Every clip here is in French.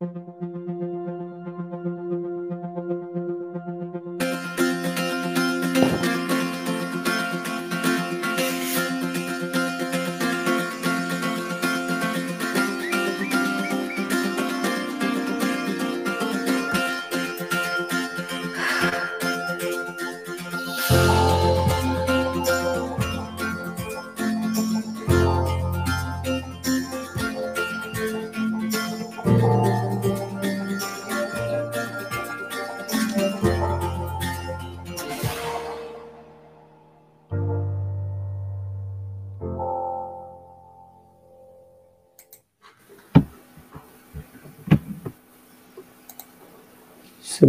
C'est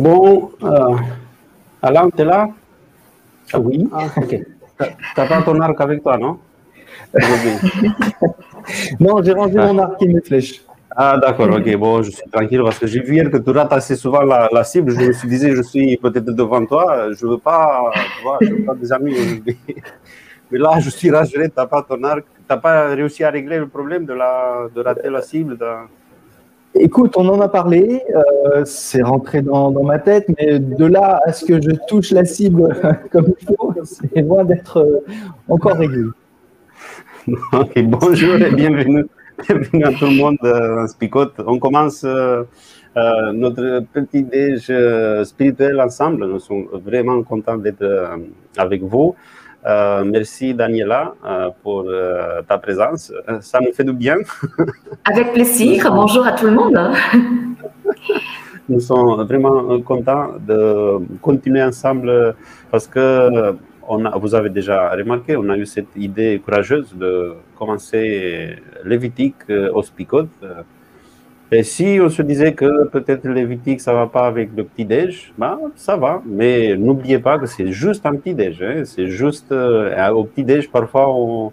bon. Euh, Alain, tu es là Oui. Ah, ok. Tu n'as pas ton arc avec toi, non? Non, j'ai rangé mon arc et mes flèches. Ah, d'accord, ok. Bon, je suis tranquille parce que j'ai vu hier que tu rates assez souvent la, la, cible. Je me suis dit, je suis peut-être devant toi. Je ne veux pas, tu vois, je veux pas des amis. Mais là, je suis rassuré, tu n'as pas ton arc. Tu n'as pas réussi à régler le problème de, la, de rater la cible. De... Écoute, on en a parlé, euh, c'est rentré dans, dans, ma tête, mais de là à ce que je touche la cible comme il faut, c'est loin d'être euh, encore réglé. Bonjour et bienvenue, à tout le monde euh, Spicote. On commence notre petit déj spirituel ensemble. Nous sommes vraiment contents d'être avec vous. Euh, merci Daniela euh, pour euh, ta présence. Ça nous fait du bien. Avec plaisir. Bonjour à tout le monde. Nous sommes vraiment contents de continuer ensemble parce que on a, vous avez déjà remarqué, on a eu cette idée courageuse de commencer Lévitique au Spicot. Et si on se disait que peut-être Lévitique, ça va pas avec le petit-déj, ben, ça va. Mais n'oubliez pas que c'est juste un petit-déj. Hein. C'est juste, euh, au petit-déj, parfois, on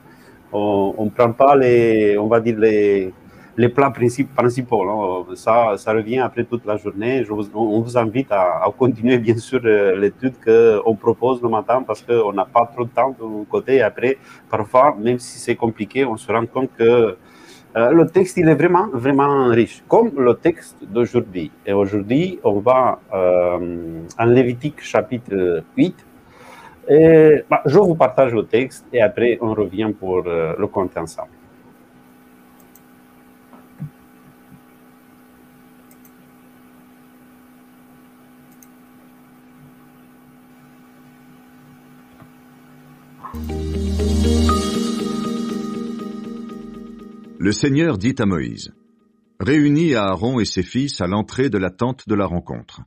ne prend pas les, on va dire, les, les plats principaux. Non? Ça, ça revient après toute la journée. On vous invite à, à continuer, bien sûr, l'étude qu'on propose le matin parce qu'on n'a pas trop de temps de côté. Et après, parfois, même si c'est compliqué, on se rend compte que euh, le texte, il est vraiment, vraiment riche, comme le texte d'aujourd'hui. Et aujourd'hui, on va euh, en Lévitique chapitre 8. Et, bah, je vous partage le texte et après, on revient pour euh, le compte ensemble. Le Seigneur dit à Moïse, Réunis Aaron et ses fils à l'entrée de la tente de la rencontre.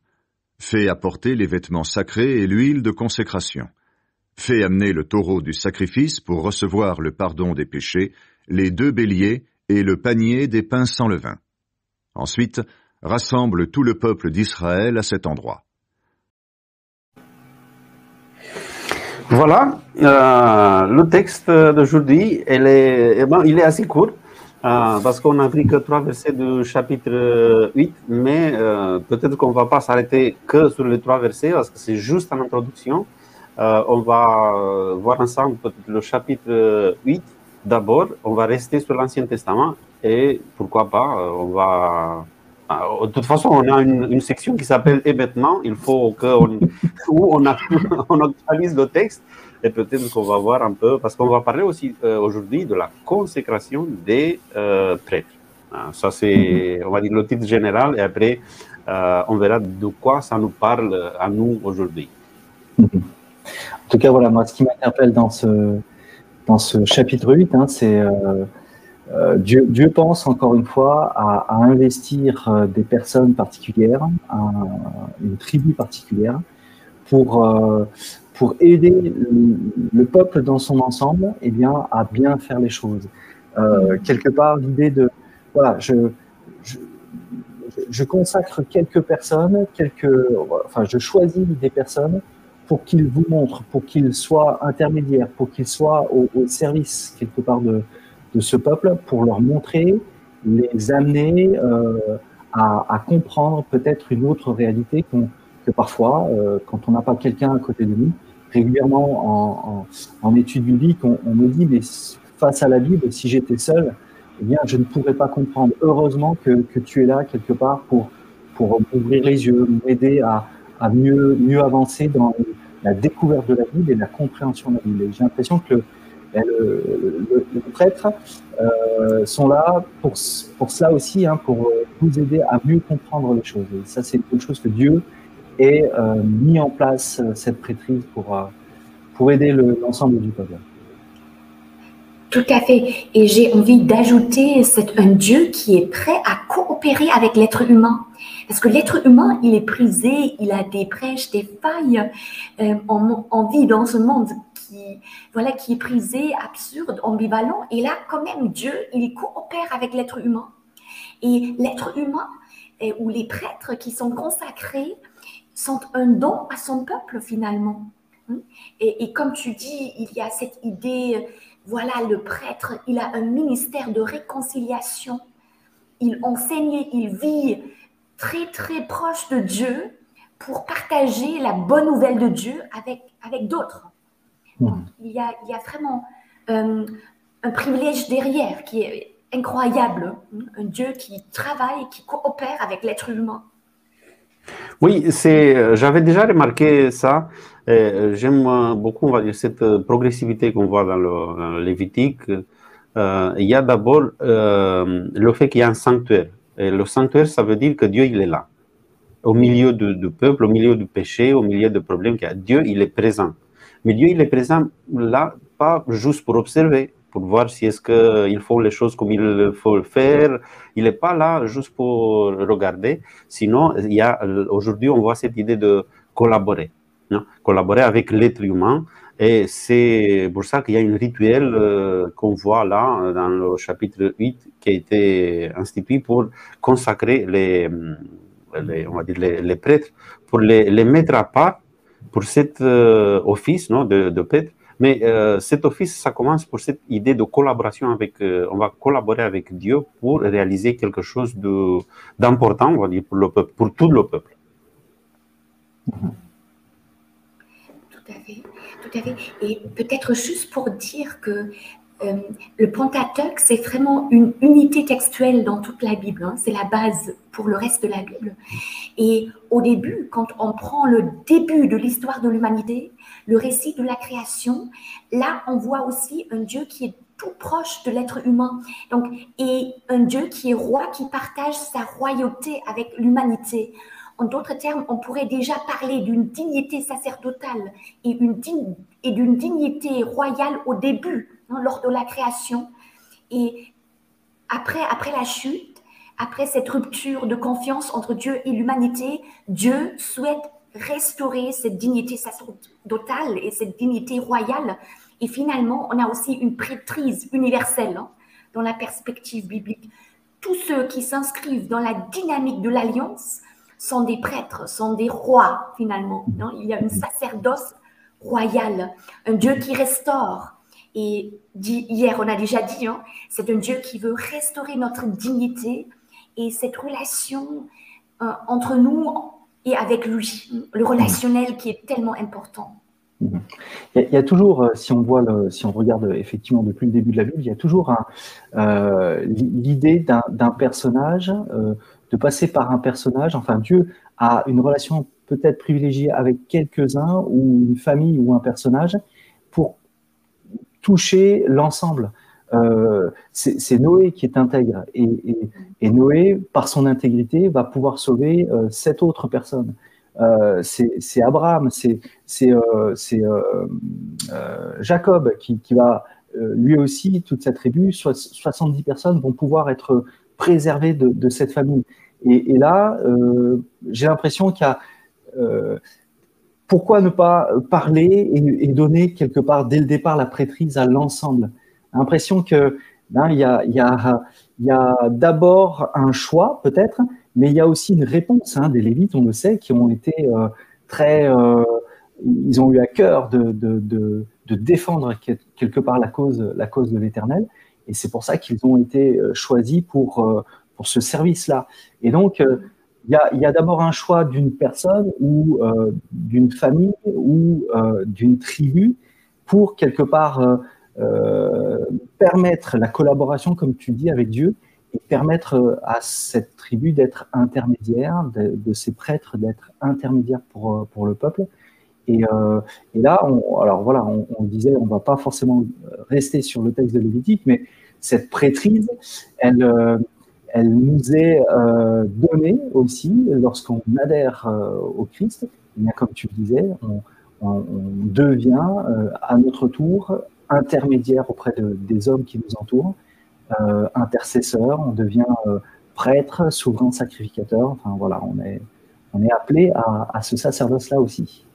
Fais apporter les vêtements sacrés et l'huile de consécration. Fais amener le taureau du sacrifice pour recevoir le pardon des péchés, les deux béliers et le panier des pains sans levain. Ensuite, rassemble tout le peuple d'Israël à cet endroit. Voilà, euh, le texte d'aujourd'hui, est, bon, il est assez court. Euh, parce qu'on n'a pris que trois versets du chapitre 8, mais euh, peut-être qu'on ne va pas s'arrêter que sur les trois versets, parce que c'est juste en introduction. Euh, on va voir ensemble peut-être le chapitre 8 d'abord, on va rester sur l'Ancien Testament, et pourquoi pas, on va... De toute façon, on a une, section qui s'appelle Et il faut qu'on on, on actualise le texte et peut-être qu'on va voir un peu, parce qu'on va parler aussi euh, aujourd'hui de la consécration des euh, prêtres. Ah, ça, c'est, on va dire, le titre général, et après, euh, on verra de quoi ça nous parle à nous aujourd'hui. En tout cas, voilà, moi, ce qui m'interpelle dans ce, dans ce chapitre 8, hein, c'est Dieu, Dieu, pense encore une fois à, à investir des personnes particulières, à une tribu particulière, pour pour aider le peuple dans son ensemble eh bien, à bien faire les choses. Euh, quelque part, l'idée de, voilà, je, je, je, consacre quelques personnes, quelques, enfin, je choisis des personnes pour qu'ils vous montrent, pour qu'ils soient intermédiaires, pour qu'ils soient au, au, service quelque part de, de ce peuple, pour leur montrer, les amener euh, à, à, comprendre peut-être une autre réalité que parfois, euh, quand on n'a pas quelqu'un à côté de nous, régulièrement en, en, en études bibliques, on, me dit, mais face à la Bible, si j'étais seul, eh bien, je ne pourrais pas comprendre. Heureusement que, tu es là quelque part pour, pour m'ouvrir les yeux, m'aider à, mieux, avancer dans la découverte de la Bible et la compréhension de la Bible. J'ai l'impression que le, les prêtres euh, sont là pour, pour cela aussi, hein, pour vous aider à mieux comprendre les choses. Et ça, c'est quelque chose que Dieu euh, mis en place, euh, cette prêtrise, pour, euh, pour aider l'ensemble du peuple. Tout à fait. Et j'ai envie d'ajouter, c'est un Dieu qui est prêt à coopérer avec l'être humain. Parce que l'être humain, il est prisé, il a des brèches, des failles. Euh, on, vit dans ce monde qui, voilà, qui est prisé, absurde, ambivalent. Et là, quand même, Dieu, il coopère avec l'être humain. Et l'être humain, ou les prêtres qui sont consacrés, sont un don à son peuple finalement. Et, et comme tu dis, il y a cette idée voilà, le prêtre, il a un ministère de réconciliation. Il enseigne, il vit très, très proche de Dieu pour partager la bonne nouvelle de Dieu avec, avec d'autres. Hmm. Il, y a, il y a vraiment euh, un privilège derrière qui est incroyable. Un Dieu qui travaille, qui coopère avec l'être humain. Oui, euh, j'avais déjà remarqué ça. Euh, j'aime beaucoup, va dire, cette progressivité qu'on voit dans le, Lévitique. Euh, il y a d'abord le fait qu'il y a un sanctuaire. Le sanctuaire, ça veut dire que Dieu, il est là. Au milieu du, peuple, au milieu du péché, au milieu des problèmes qu'il. Dieu, il est présent. Mais Dieu, il est présent là, pas juste pour observer, pour voir si est-ce qu'ils font les choses comme il faut le faire. Il n'est pas là juste pour regarder. Sinon, il y a aujourd'hui, on voit cette idée de collaborer, non? collaborer avec l'être humain. Et c'est pour ça qu'il y a un rituel euh, qu'on voit là dans le chapitre 8 qui a été institué pour consacrer les, les on va dire les, prêtres, pour les, mettre à part pour cet euh, office non, de prêtre mais euh, cet office, ça commence pour cette idée de collaboration avec, euh, on va collaborer avec Dieu pour réaliser quelque chose d'important, on va dire, pour le peuple, pour tout le peuple. Tout à fait, tout à fait. Et peut-être juste pour dire que euh, le Pentateuque, c'est vraiment une unité textuelle dans toute la Bible. Hein. C'est la base pour le reste de la Bible. Et au début, quand on prend le début de l'histoire de l'humanité, le récit de la création, là, on voit aussi un Dieu qui est tout proche de l'être humain. Donc, et un Dieu qui est roi, qui partage sa royauté avec l'humanité. En d'autres termes, on pourrait déjà parler d'une dignité sacerdotale et, et d'une dignité royale au début lors de la création. Et après, après la chute, après cette rupture de confiance entre Dieu et l'humanité, Dieu souhaite restaurer cette dignité sacerdotale et cette dignité royale. Et finalement, on a aussi une prêtrise universelle hein, dans la perspective biblique. Tous ceux qui s'inscrivent dans la dynamique de l'alliance sont des prêtres, sont des rois finalement. Il y a une sacerdoce royale, un Dieu qui restaure, et hier, on a déjà dit, hein, c'est un Dieu qui veut restaurer notre dignité et cette relation euh, entre nous et avec lui, le relationnel qui est tellement important. Il y, a, toujours, euh, si on voit, si on regarde effectivement depuis le début de la Bible, il y a toujours euh, l'idée d'un personnage, de passer par un personnage. Enfin, Dieu a une relation peut-être privilégiée avec quelques-uns ou une famille ou un personnage pour toucher l'ensemble. Euh, c'est Noé qui est intègre et, Noé, par son intégrité, va pouvoir sauver euh, sept autres personnes. Euh, c'est Abraham, c'est Jacob qui, va lui aussi, toute sa tribu, 70 personnes vont pouvoir être préservées de, cette famille. Et là, j'ai l'impression qu'il y a pourquoi ne pas parler et, donner quelque part dès le départ la prêtrise à l'ensemble L'impression que hein, il y a, d'abord un choix peut-être, mais il y a aussi une réponse hein, des Lévites, on le sait, qui ont été euh, très, euh, ils ont eu à cœur de, défendre quelque part la cause, la cause de l'Éternel, et c'est pour ça qu'ils ont été euh, choisis pour pour ce service-là. Et donc il y a, d'abord un choix d'une personne ou euh, d'une famille ou euh, d'une tribu pour quelque part euh, permettre la collaboration, comme tu dis, avec Dieu, et permettre à cette tribu d'être intermédiaire, de, ces prêtres d'être intermédiaires pour, pour le peuple. Et, et là, on, alors voilà, on, disait, on va pas forcément rester sur le texte de Lévitique, mais cette prêtrise, elle, elle nous est euh, donnée aussi lorsqu'on adhère euh, au Christ. Eh bien, comme tu le disais, on, devient euh, à notre tour intermédiaire auprès des hommes qui nous entourent, intercesseur, on devient prêtre, souverain sacrificateur. Enfin voilà, on est, on est appelé à, ce sacerdoce-là aussi.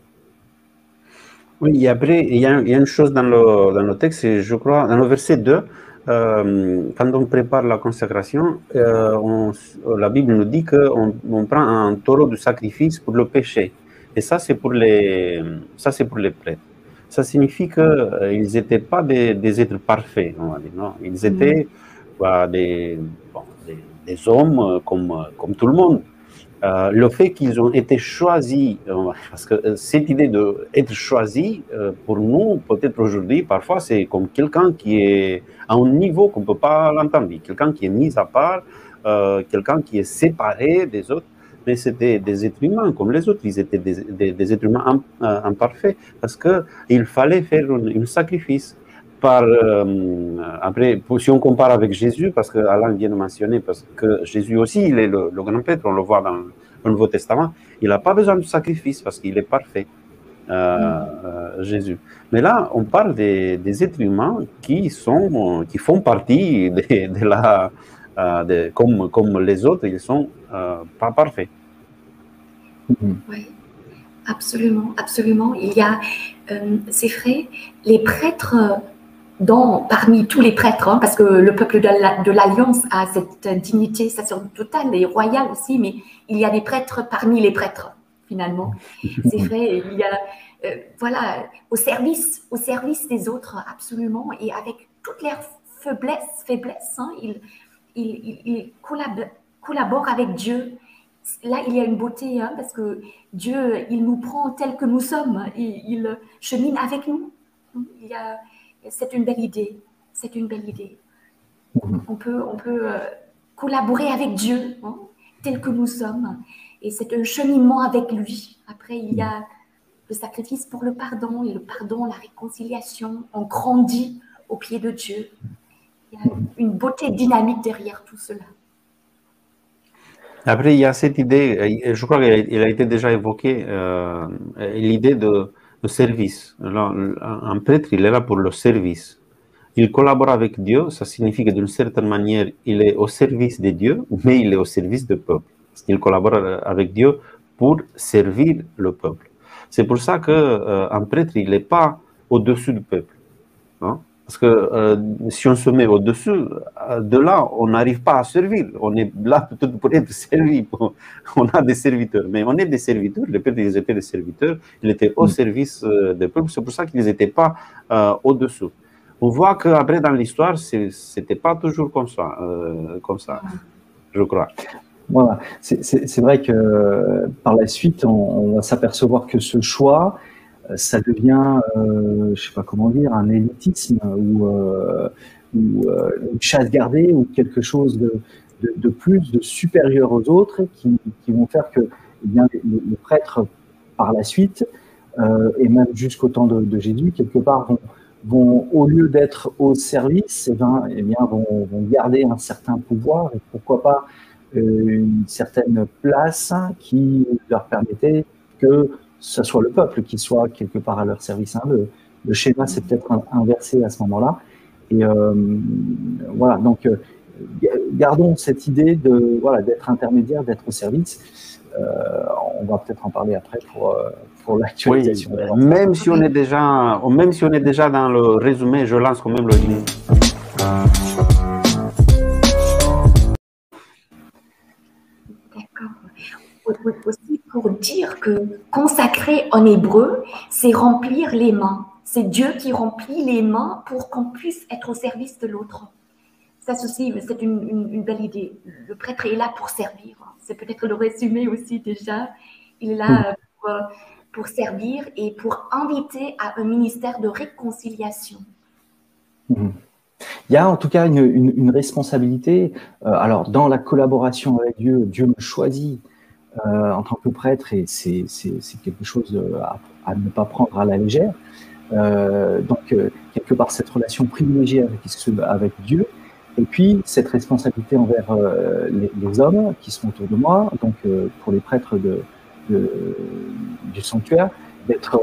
Oui, et après, il y, a, il y a une chose dans le, dans le texte, je crois, dans le verset 2, euh, quand on prépare la consécration, euh, la Bible nous dit qu'on on prend un taureau de sacrifice pour le péché. Et ça, c'est pour ça, c'est pour les prêtres. Ça signifie qu'ils euh, n'étaient pas des, êtres parfaits, on va dire, non? Ils mm. étaient bah, des, des, des, hommes comme, comme tout le monde. Euh, le fait qu'ils ont été choisis, euh, parce que euh, cette idée d'être choisi, pour nous, peut-être aujourd'hui, parfois, c'est comme quelqu'un qui est à un niveau qu'on ne peut pas l'entendre, quelqu'un qui est mis à part, quelqu'un qui est séparé des autres. Mais c'était des êtres humains comme les autres, ils étaient des, êtres humains imparfaits, parce qu'il fallait faire un sacrifice par, euh, après, si on compare avec Jésus, parce que Alain vient de mentionner, parce que Jésus aussi, il est le, grand prêtre, on le voit dans le Nouveau Testament, il n'a pas besoin de sacrifice parce qu'il est parfait, euh, euh, Jésus. Mais là, on parle des, des, êtres humains qui, sont, qui font partie de, la, de, comme, comme les autres, ils ne sont pas parfaits. Oui, absolument, absolument. Il y a, c'est vrai, les prêtres parmi tous les prêtres, hein, parce que le peuple de l'Alliance a cette dignité sacerdotale et royale aussi, mais il y a des prêtres parmi les prêtres, finalement. C'est vrai, il y a, euh, voilà, au service, au service des autres, absolument, et avec toutes leurs faiblesses, faiblesses hein, ils, ils, collaborent, avec Dieu. Là, il y a une beauté, hein, parce que Dieu, il nous prend tel que nous sommes, il, il chemine avec nous. Il c'est une belle idée. C'est une belle idée. On peut, on peut euh, collaborer avec Dieu, hein, tel que nous sommes. Et c'est un cheminement avec lui. Après, il y a le sacrifice pour le pardon et le pardon, la réconciliation. On grandit au pied de Dieu. Une beauté dynamique derrière tout cela. Après, il y a cette idée, je crois qu'elle a été déjà évoquée, euh, l'idée de, service. un prêtre, il est là pour le service. Il collabore avec Dieu, ça signifie que d'une certaine manière, il est au service de Dieu, mais il est au service du peuple. Il collabore avec Dieu pour servir le peuple. C'est pour ça qu'un euh, prêtre, il n'est pas au-dessus du peuple. Hein. Parce que euh, si on se met au-dessus, euh, de là, on n'arrive pas à servir. On est là peut-être pour être servi. On a des serviteurs, mais on est des serviteurs. Les pères, ils étaient des serviteurs. Ils étaient au mm. service euh, des peuples. C'est pour ça qu'ils n'étaient pas au-dessous. On voit qu'après, dans l'histoire, ce n'était pas toujours comme ça, comme ça je crois. Voilà. C'est vrai que par la suite, on, on va s'apercevoir que ce choix, ça devient, euh, je sais pas comment dire, un élitisme ou, euh, ou euh, une chasse gardée ou quelque chose de, de, plus, de supérieur aux autres qui, qui vont faire que eh bien, les, prêtres, par la suite, euh, et même jusqu'au temps de, de, Jésus, quelque part, vont, vont au lieu d'être au service, eh bien, eh bien vont, vont, garder un certain pouvoir et pourquoi pas euh, une certaine place qui leur permettait que ce soit le peuple qui soit quelque part à leur service. Hein. Le, schéma s'est peut-être inversé à ce moment-là. Et euh, voilà, donc euh, gardons cette idée de voilà d'être intermédiaire, d'être au service. Euh, on va peut-être en parler après pour pour l'actualisation. même si on est déjà, même si on est déjà dans le résumé, je lance quand même le lien. aussi pour dire que consacrer en hébreu, c'est remplir les mains. C'est Dieu qui remplit les mains pour qu'on puisse être au service de l'autre. Ça aussi, c'est une, belle idée. Le prêtre est là pour servir. C'est peut-être le résumé aussi déjà. Il est là pour, pour, servir et pour inviter à un ministère de réconciliation. Mhm. Il y a en tout cas une, responsabilité. Euh, alors, dans la collaboration avec Dieu, Dieu me choisit euh, en tant que prêtre et c'est quelque chose à, ne pas prendre à la légère. Euh, donc, quelque part, cette relation privilégiée avec, Dieu, et puis cette responsabilité envers les, hommes qui sont autour de moi, donc pour les prêtres de, du sanctuaire, d'être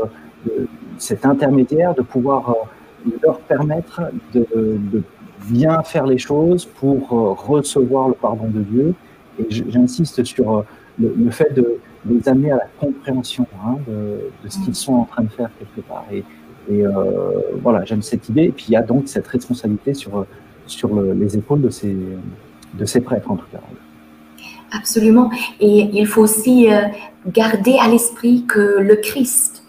cet intermédiaire, de pouvoir leur permettre de, bien faire les choses pour euh, recevoir le pardon de Dieu. Et j'insiste sur euh, le, fait de les amener à la compréhension hein, de, ce qu'ils sont en train de faire quelque part. Et, et euh, voilà, j'aime cette idée. Et puis il y a donc cette responsabilité sur, sur les épaules de ces, de ces prêtres, en tout cas. Absolument. Et il faut aussi garder à l'esprit que le Christ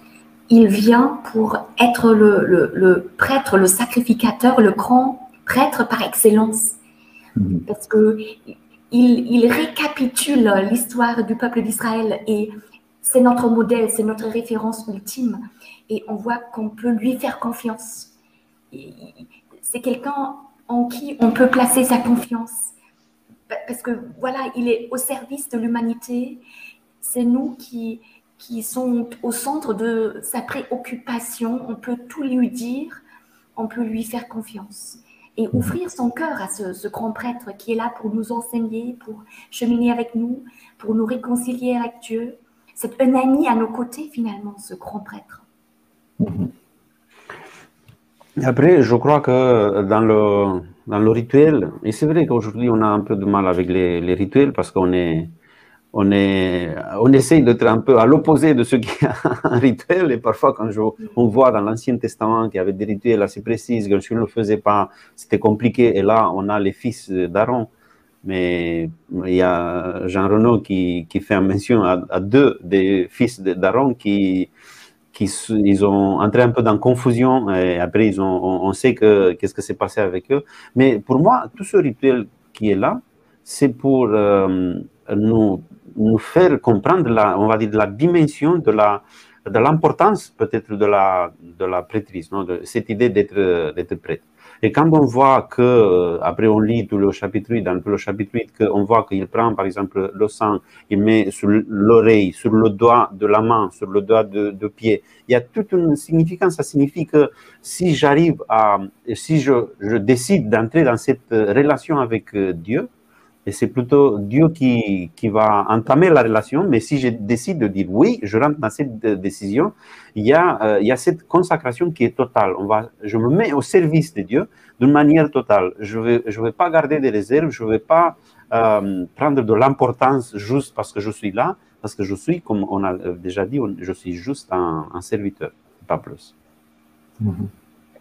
il vient pour être le, prêtre, le sacrificateur, le grand prêtre par excellence. Mhm. Parce que il, récapitule l'histoire du peuple d'Israël et c'est notre modèle, c'est notre référence ultime. Et on voit qu'on peut lui faire confiance. C'est quelqu'un en qui on peut placer sa confiance. Parce que voilà, il est au service de l'humanité. C'est nous qui, qui au centre de sa préoccupation. On peut tout lui dire, on peut lui faire confiance et ouvrir son cœur à ce, grand prêtre qui est là pour nous enseigner, pour cheminer avec nous, pour nous réconcilier avec Dieu. C'est un ami à nos côtés finalement, ce grand prêtre. Après, je crois que dans le, dans le rituel, et c'est vrai qu'aujourd'hui on a un peu de mal avec les rituels parce qu'on est, on, est, on essaye d'être un peu à l'opposé de ce qui est un rituel. Et parfois, quand on voit dans l'Ancien Testament qu'il y avait des rituels assez précis, que si on ne le faisait pas, c'était compliqué. Et là, on a les fils d'Aaron. Mais il y a Jean Renaud qui, qui fait mention à, deux des fils d'Aaron qui, qui ils ont entré un peu dans confusion et après ils ont, on, sait que qu'est-ce que s'est passé avec eux. Mais pour moi, tout ce rituel qui est là, c'est pour euh, nous faire comprendre, la, on va dire, la dimension de la de l'importance peut-être de la, de la prêtrise, cette idée d'être, d'être prêtre. Et quand on voit que, euh, après on lit tout le chapitre 8, dans le chapitre 8, qu'on voit qu'il prend par exemple le sang, il met sur l'oreille, sur le doigt de la main, sur le doigt de, de pied, il y a toute une significance. Ça signifie que si j'arrive à, si je, je décide d'entrer dans cette relation avec euh, Dieu, et c'est plutôt Dieu qui, qui, va entamer la relation, mais si je décide de dire oui, je rentre dans cette décision, il y a, euh, il y a cette consacration qui est totale. On va, je me mets au service de Dieu d'une manière totale. Je ne vais, je vais pas garder des réserves, je ne vais pas euh, prendre de l'importance juste parce que je suis là, parce que je suis, comme on a déjà dit, je suis juste un, un serviteur, pas plus. Mm-hmm.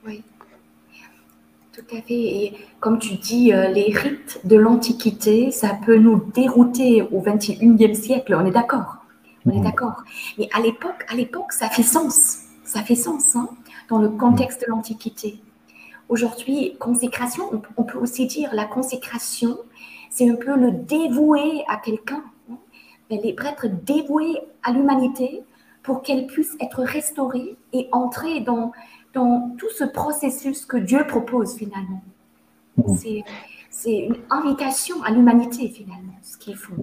Oui. Tout à fait. Et comme tu dis, euh, les rites de l'Antiquité, ça peut nous dérouter au XXIe siècle. On est d'accord. On est mmh. d'accord. Mais à l'époque, à l'époque, ça fait sens. Ça fait sens hein, dans le contexte de l'Antiquité. Aujourd'hui, consécration, on, peut aussi dire la consécration, c'est un peu le dévouer à quelqu'un. Hein. Les prêtres dévoués à l'humanité pour qu'elle puisse être restaurée et entrer dans dans tout ce processus que Dieu propose finalement. Mm. C'est une invitation à l'humanité finalement, ce qu'il faut.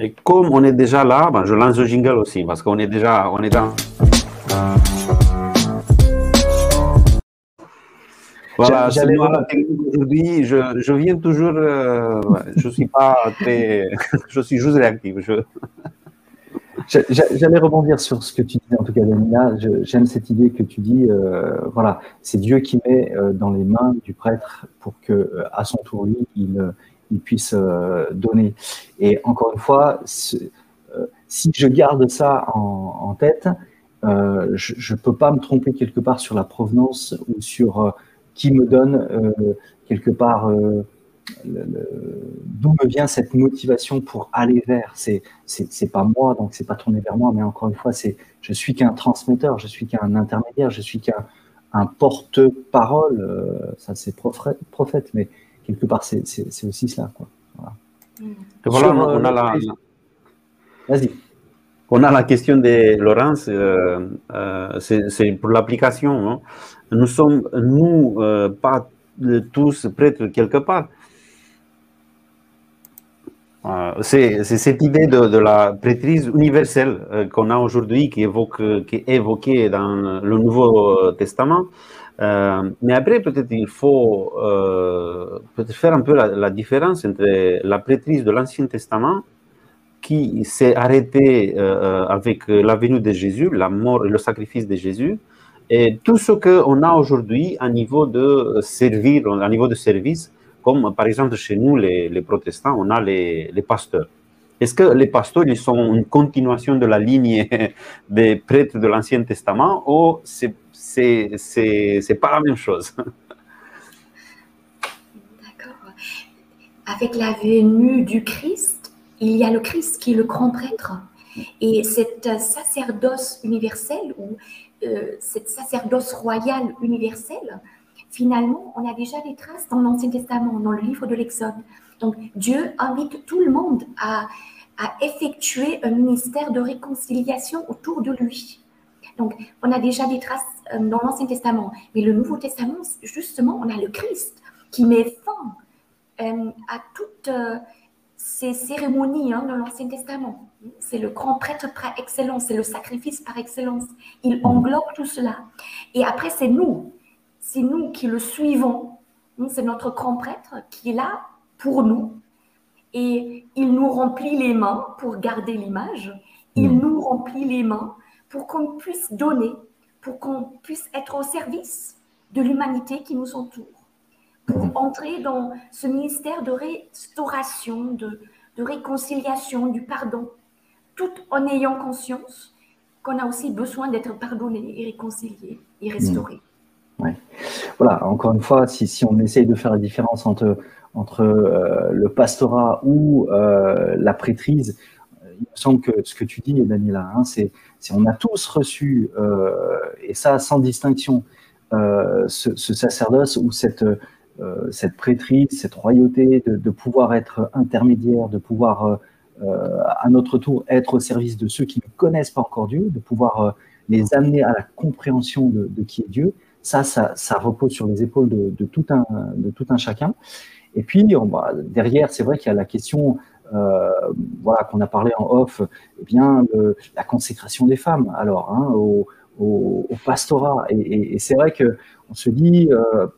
Et comme on est déjà là, ben je lance le jingle aussi, parce qu'on est déjà on est dans... Voilà, c'est moi aujourd'hui. Je, je, viens toujours. Euh, je suis pas très. je suis juste réactif. Je... J'allais rebondir sur ce que tu disais, en tout cas, Daniela. J'aime cette idée que tu dis, euh, voilà, c'est Dieu qui met euh, dans les mains du prêtre pour que, euh, à son tour, lui, il, il puisse donner. Et encore une fois, si je garde ça en, en tête, je ne peux pas me tromper quelque part sur la provenance ou sur qui me donne quelque part d'où me vient cette motivation pour aller vers C'est c'est pas moi, donc c'est pas tourné vers moi, mais encore une fois, c'est je suis qu'un transmetteur, je suis qu'un intermédiaire, je suis qu'un un porte-parole. Euh, ça c'est prophète, mais quelque part c'est aussi cela, quoi. Voilà. on, a la. Vas-y. On a la question de Laurence, euh, euh, c'est pour l'application. Nous sommes, nous, pas tous prêtres quelque part. Euh, c'est cette idée de, la prêtrise universelle euh, qu'on a aujourd'hui, qui, est évoquée dans le Nouveau Testament. Euh, mais après, peut-être il faut faire un peu la, différence entre la prêtrise de l'Ancien Testament, qui s'est arrêtée avec la venue de Jésus, la mort et le sacrifice de Jésus, et tout ce qu'on a aujourd'hui à niveau de servir, à niveau de service, comme par exemple chez nous, les, protestants, on a les, pasteurs. Est-ce que les pasteurs, ils sont une continuation de la ligne des prêtres de l'Ancien Testament ou c'est c'est pas la même chose? D'accord. Avec la venue du Christ, il y a le Christ qui est le grand prêtre. Et cet sacerdoce universel ou euh, cette sacerdoce royale universelle, finalement, on a déjà des traces dans l'Ancien Testament, dans le livre de l'Exode. Donc, Dieu invite tout le monde à, effectuer un ministère de réconciliation autour de lui. Donc, on a déjà des traces euh, dans l'Ancien Testament. Mais le Nouveau Testament, justement, on a le Christ qui met fin euh, à toutes ces cérémonies hein, dans l'Ancien Testament. C'est le grand prêtre par excellence, c'est le sacrifice par excellence. Il englobe tout cela. Et après, c'est nous, c'est nous qui le suivons. C'est notre grand prêtre qui est là pour nous. Et il nous remplit les mains pour garder l'image. Il mm. nous remplit les mains pour qu'on puisse donner, pour qu'on puisse être au service de l'humanité qui nous entoure. Pour mm. entrer dans ce ministère de restauration, de, de réconciliation, du pardon, tout en ayant conscience qu'on a aussi besoin d'être pardonné et réconcilié et restauré. Mmh. Voilà, encore une fois, si, si, on essaye de faire la différence entre, entre euh, le pastorat ou euh, la prêtrise, euh, il me semble que ce que tu dis, Daniela, hein, c'est on a tous reçu, et ça sans distinction, ce, ce, sacerdoce ou cette, cette prêtrise, cette royauté de, de, pouvoir être intermédiaire, de pouvoir euh, à notre tour être au service de ceux qui ne connaissent pas encore Dieu, de pouvoir euh, les amener à la compréhension de, qui est Dieu. Ça, ça, repose sur les épaules de, tout, un, de tout un chacun. Et puis, derrière, c'est vrai qu'il y a la question euh, voilà, qu'on a parlé en off, eh bien, la consécration des femmes, alors, hein, au, pastorat. Et, c'est vrai que on se dit,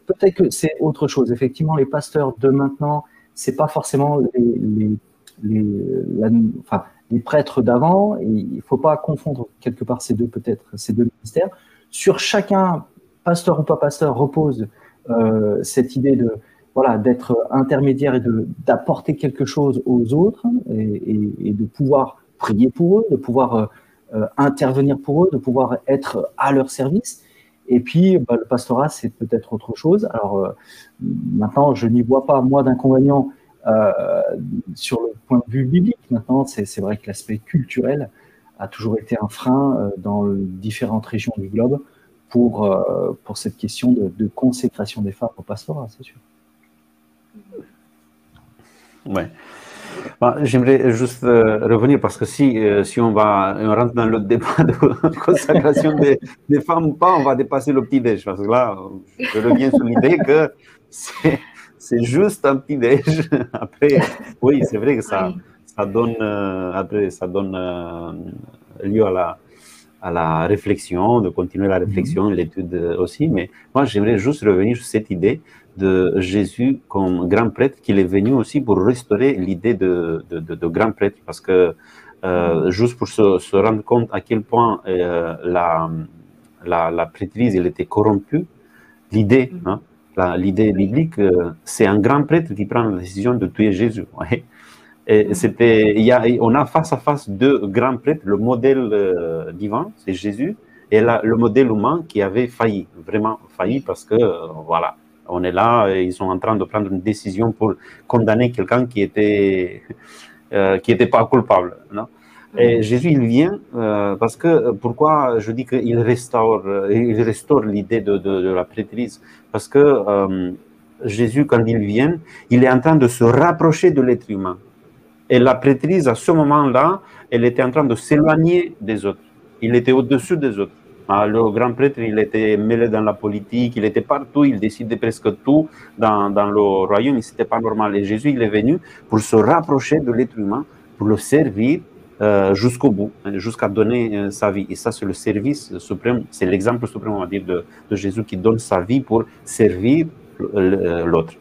peut-être que c'est autre chose. Effectivement, les pasteurs de maintenant, c'est pas forcément les les prêtres d'avant. Il ne faut pas confondre quelque part ces deux, peut-être, ces deux ministères. Sur chacun, pasteur ou pas pasteur, repose euh, cette idée de voilà d'être intermédiaire et d'apporter quelque chose aux autres et, de pouvoir prier pour eux, de pouvoir euh, euh, intervenir pour eux, de pouvoir être à leur service. Et puis, bah, le pastorat, c'est peut-être autre chose. Alors, maintenant, je n'y vois pas, moi, d'inconvénient sur le point de vue biblique, maintenant, c'est vrai que l'aspect culturel a toujours été un frein dans différentes régions du globe pour, euh, pour cette question de, consécration des femmes au pastorat, c'est sûr. Ouais. Bah, j'aimerais juste revenir parce que si, si on, va, on rentre dans le débat de consécration des, des, femmes ou pas, on va dépasser le petit déj. Parce que là, je reviens sur l'idée que c'est c'est juste un petit déj. Après, oui, c'est vrai que ça, ça donne, euh, après, ça donne euh, lieu à la, à la réflexion, de continuer la réflexion, mhm. l'étude aussi. Mais moi, j'aimerais juste revenir sur cette idée de Jésus comme grand prêtre, qu'il est venu aussi pour restaurer l'idée de, de, de, grand prêtre, parce que euh, mhm. juste pour se, rendre compte à quel point la, la, la prêtrise elle était corrompue, l'idée, mhm. hein, l'idée biblique, euh, c'est un grand prêtre qui prend la décision de tuer Jésus. Et c'était, il y a, on a face à face deux grands prêtres, le modèle euh, divin, c'est Jésus, et le modèle humain qui avait failli, vraiment failli, parce que euh, voilà, on est là, et ils sont en train de prendre une décision pour condamner quelqu'un qui était qui n'était pas coupable. Non? Et mm. Jésus, il vient euh, parce que, pourquoi je dis qu'il restaure, il restaure l'idée de, de, de, la prêtrise? Parce que euh, Jésus, quand il vient, il est en train de se rapprocher de l'être humain. Et la prêtrise, à ce moment-là, elle était en train de s'éloigner des autres. Il était au-dessus des autres. Ah, le grand prêtre, il était mêlé dans la politique, il était partout, il décidait presque tout dans, dans le royaume, ce n'était pas normal. Et Jésus, il est venu pour se rapprocher de l'être humain, pour le servir euh, jusqu'au bout, hein, jusqu'à donner euh, sa vie. Et ça, c'est le service suprême, c'est l'exemple suprême, on va dire, de, de, Jésus qui donne sa vie pour servir l'autre.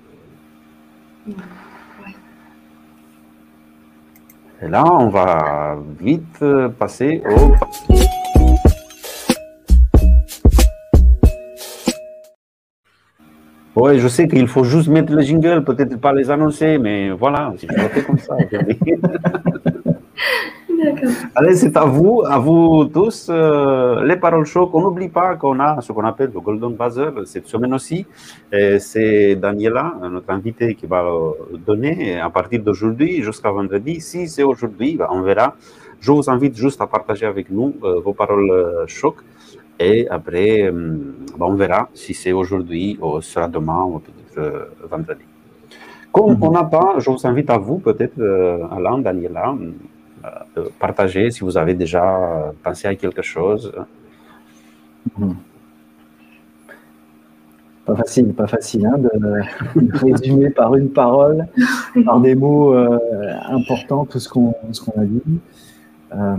Et là, on va vite passer au... Oui, je sais qu'il faut juste mettre le jingle, peut-être pas les annoncer, mais voilà, si je comme ça. Allez, c'est à vous, à vous tous. Euh, les paroles choc. On n'oublie pas qu'on a ce qu'on appelle le Golden Buzzer cette semaine aussi. C'est Daniela, notre invité, qui va donner à partir d'aujourd'hui jusqu'à vendredi. Si c'est aujourd'hui, ben, on verra. Je vous invite juste à partager avec nous euh, vos paroles euh, choc. Et après, ben, on verra si c'est aujourd'hui ou sera demain ou peut-être vendredi. Comme mhm. on n'a pas, je vous invite à vous, peut-être, Alain, Daniela, de partager si vous avez déjà pensé à quelque chose. Hmm. Pas facile, pas facile hein, de, résumer par une parole, par des mots euh, importants tout ce qu'on a dit. Euh,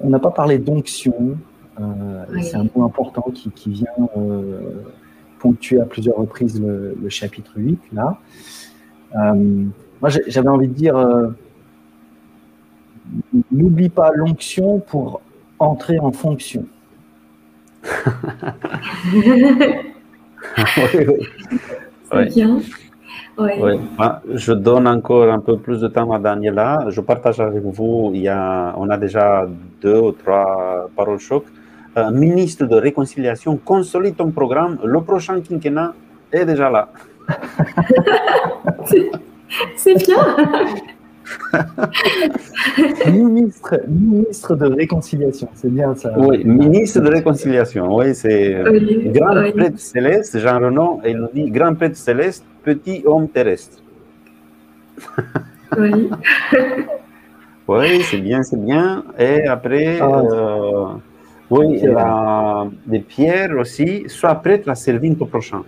on n'a pas parlé d'onction, euh, c'est un mot important qui, qui vient ponctuer à plusieurs reprises le, le chapitre 8. Là. moi, j'avais envie de dire n'oublie pas l'onction pour entrer en fonction. C'est bien. je donne encore un peu plus de temps à Daniela. Je partage avec vous, il y a, on a déjà deux ou trois paroles choc. Euh, ministre de réconciliation, consolide ton programme. Le prochain quinquennat est déjà là. C'est bien. ministre, ministre de réconciliation, c'est bien ça. Oui, ministre de réconciliation, oui, c'est grand prêtre céleste, Jean Renaud, il nous dit grand prêtre céleste, petit homme terrestre. Oui. oui, c'est bien, c'est bien. Et après, ah, euh, oui, la, des pierres aussi, sois prêtre à servir ton prochain.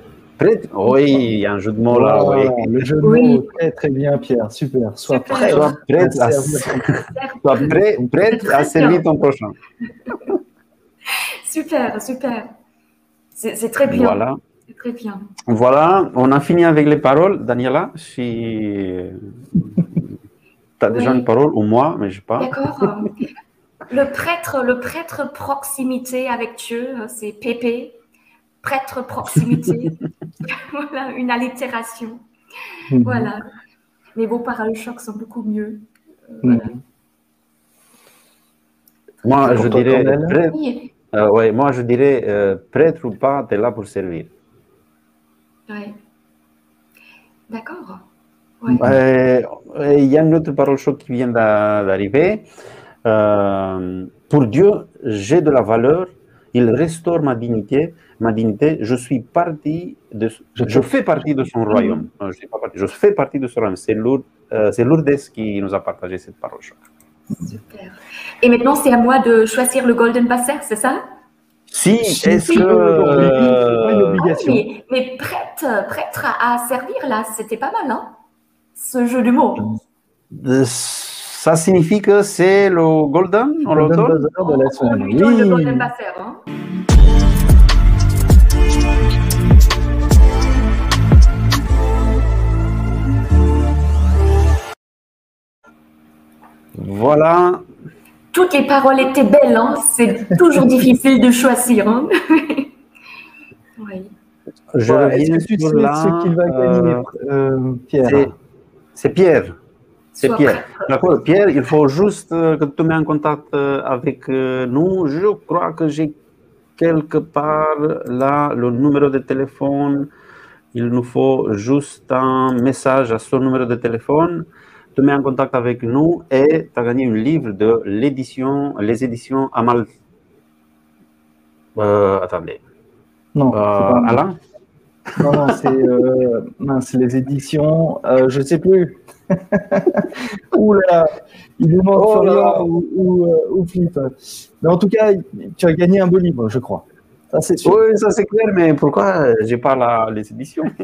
Oui, il y a un jeu de mots là. Oui. Le jeu de mots, très très bien, Pierre. Super. Sois prêt, Sois prête à, Sois prêt, prête à servir ton prochain. Super, super. C'est très bien. Voilà. Très bien. Voilà, on a fini avec les paroles. Daniela, si tu as déjà une parole, ou moi, mais je sais pas. D'accord. Le prêtre, le prêtre proximité avec Dieu, c'est Pépé prêtre proximité. voilà, une allitération. Mhm. Voilà. Mais vos paroles choc sont beaucoup mieux. Euh, mhm. Moi, je dirais, prêtre, euh, ouais, moi, je dirais, euh, prêtre ou pas, tu es là pour servir. Oui. D'accord. Il y a une autre parole choc qui vient d'arriver. pour Dieu, j'ai de la valeur, il restaure ma dignité, ma dignité, je suis parti de, je, fais partie de son royaume. je, je, fais partie de son royaume. C'est Lourdes, euh, Lourdes qui nous a partagé cette parole. Super. Et maintenant, c'est à moi de choisir le Golden Passer, c'est ça? Si, est-ce que. Euh, une obligation. Ah, mais, prêtre, prêtre à servir, là, c'était pas mal, hein Ce jeu de mots. Euh, ça signifie que c'est le Golden, on le Golden de la semaine. Oui. Le Golden Passer, hein Voilà. Toutes les paroles étaient belles, hein c'est toujours difficile de choisir. Hein oui. Je Est-ce que tu sais ce qu'il va gagner, euh, euh, Pierre? C'est Pierre. C'est Pierre. D'accord, Pierre, il faut juste euh, que tu mets en contact avec nous. Je crois que j'ai quelque part là le numéro de téléphone. Il nous faut juste un message à son numéro de téléphone te mets en contact avec nous et tu as gagné un livre de l'édition, les éditions Amal. Euh, attendez. Non, euh, Alain? Non, non, c'est euh, les éditions, je ne sais plus. Ouh là, il demande oh Florian ou, ou, euh, ou, Philippe. Mais en tout cas, tu as gagné un beau livre, je crois. Ça, c'est sûr. Oui, ça c'est clair, mais pourquoi j'ai pas la, les éditions?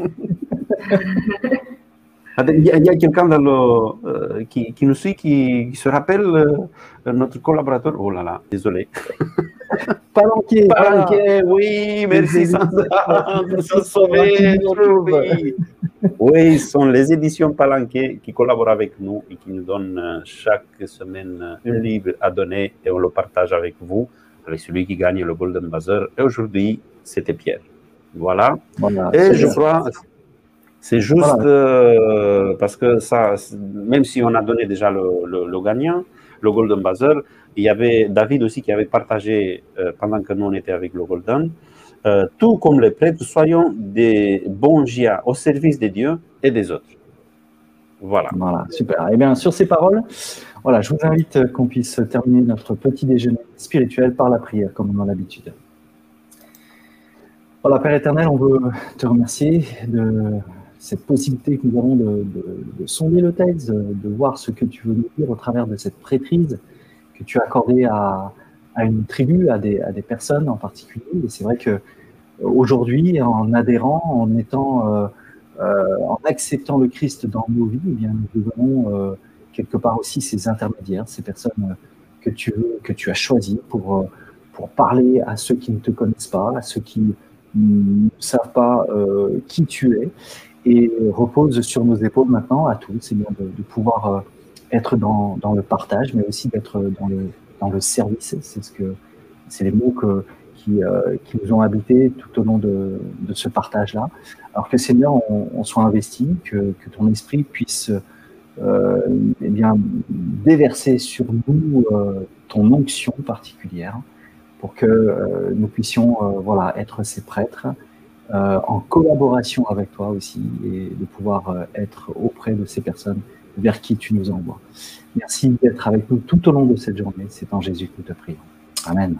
Il y a, quelqu'un euh, qui, qui, nous suit qui, se rappelle euh, notre collaborateur? Oh là là, désolé. Palanquet. Palanquet, oui, merci Sandra Oui, ce sont les éditions Palanquet qui collaborent avec nous et qui nous donnent euh, chaque semaine un livre à donner et on le partage avec vous, avec celui qui gagne le Golden Buzzer. Et aujourd'hui, c'était Pierre. Voilà. voilà et je crois, c'est juste euh, parce que ça, même si on a donné déjà le, gagnant, le Golden Buzzer, il y avait David aussi qui avait partagé euh, pendant que nous on était avec le Golden. Euh, tout comme les prêtres, soyons des bons GIA au service des dieux et des autres. Voilà. Voilà, super. Et eh bien, sur ces paroles, voilà, je vous invite qu'on puisse terminer notre petit déjeuner spirituel par la prière, comme on a l'habitude. Voilà, Père éternel, on veut te remercier de cette possibilité que nous avons de, sonder le texte, de, voir ce que tu veux nous dire au travers de cette prêtrise que tu as accordée à, une tribu, à des, personnes en particulier. Et c'est vrai que aujourd'hui, en adhérant, en étant, euh, euh, en acceptant le Christ dans nos vies, eh bien, nous devenons euh, quelque part aussi ces intermédiaires, ces personnes que tu que tu as choisies pour pour parler à ceux qui ne te connaissent pas, à ceux qui ne savent pas qui tu es et repose sur nos épaules maintenant à tous, c'est bien de, pouvoir être dans, dans, le partage, mais aussi d'être dans le, dans le service. C'est ce que c'est les mots que, qui, euh, qui nous ont habités tout au long de, de ce partage-là. Alors que Seigneur, on, soit investi, que, que, ton esprit puisse euh, eh bien déverser sur nous euh, ton onction particulière, pour que nous puissions voilà être ces prêtres euh, en collaboration avec toi aussi et de pouvoir euh, être auprès de ces personnes vers qui tu nous envoies. Merci d'être avec nous tout au long de cette journée. C'est en Jésus que nous te prions. Amen.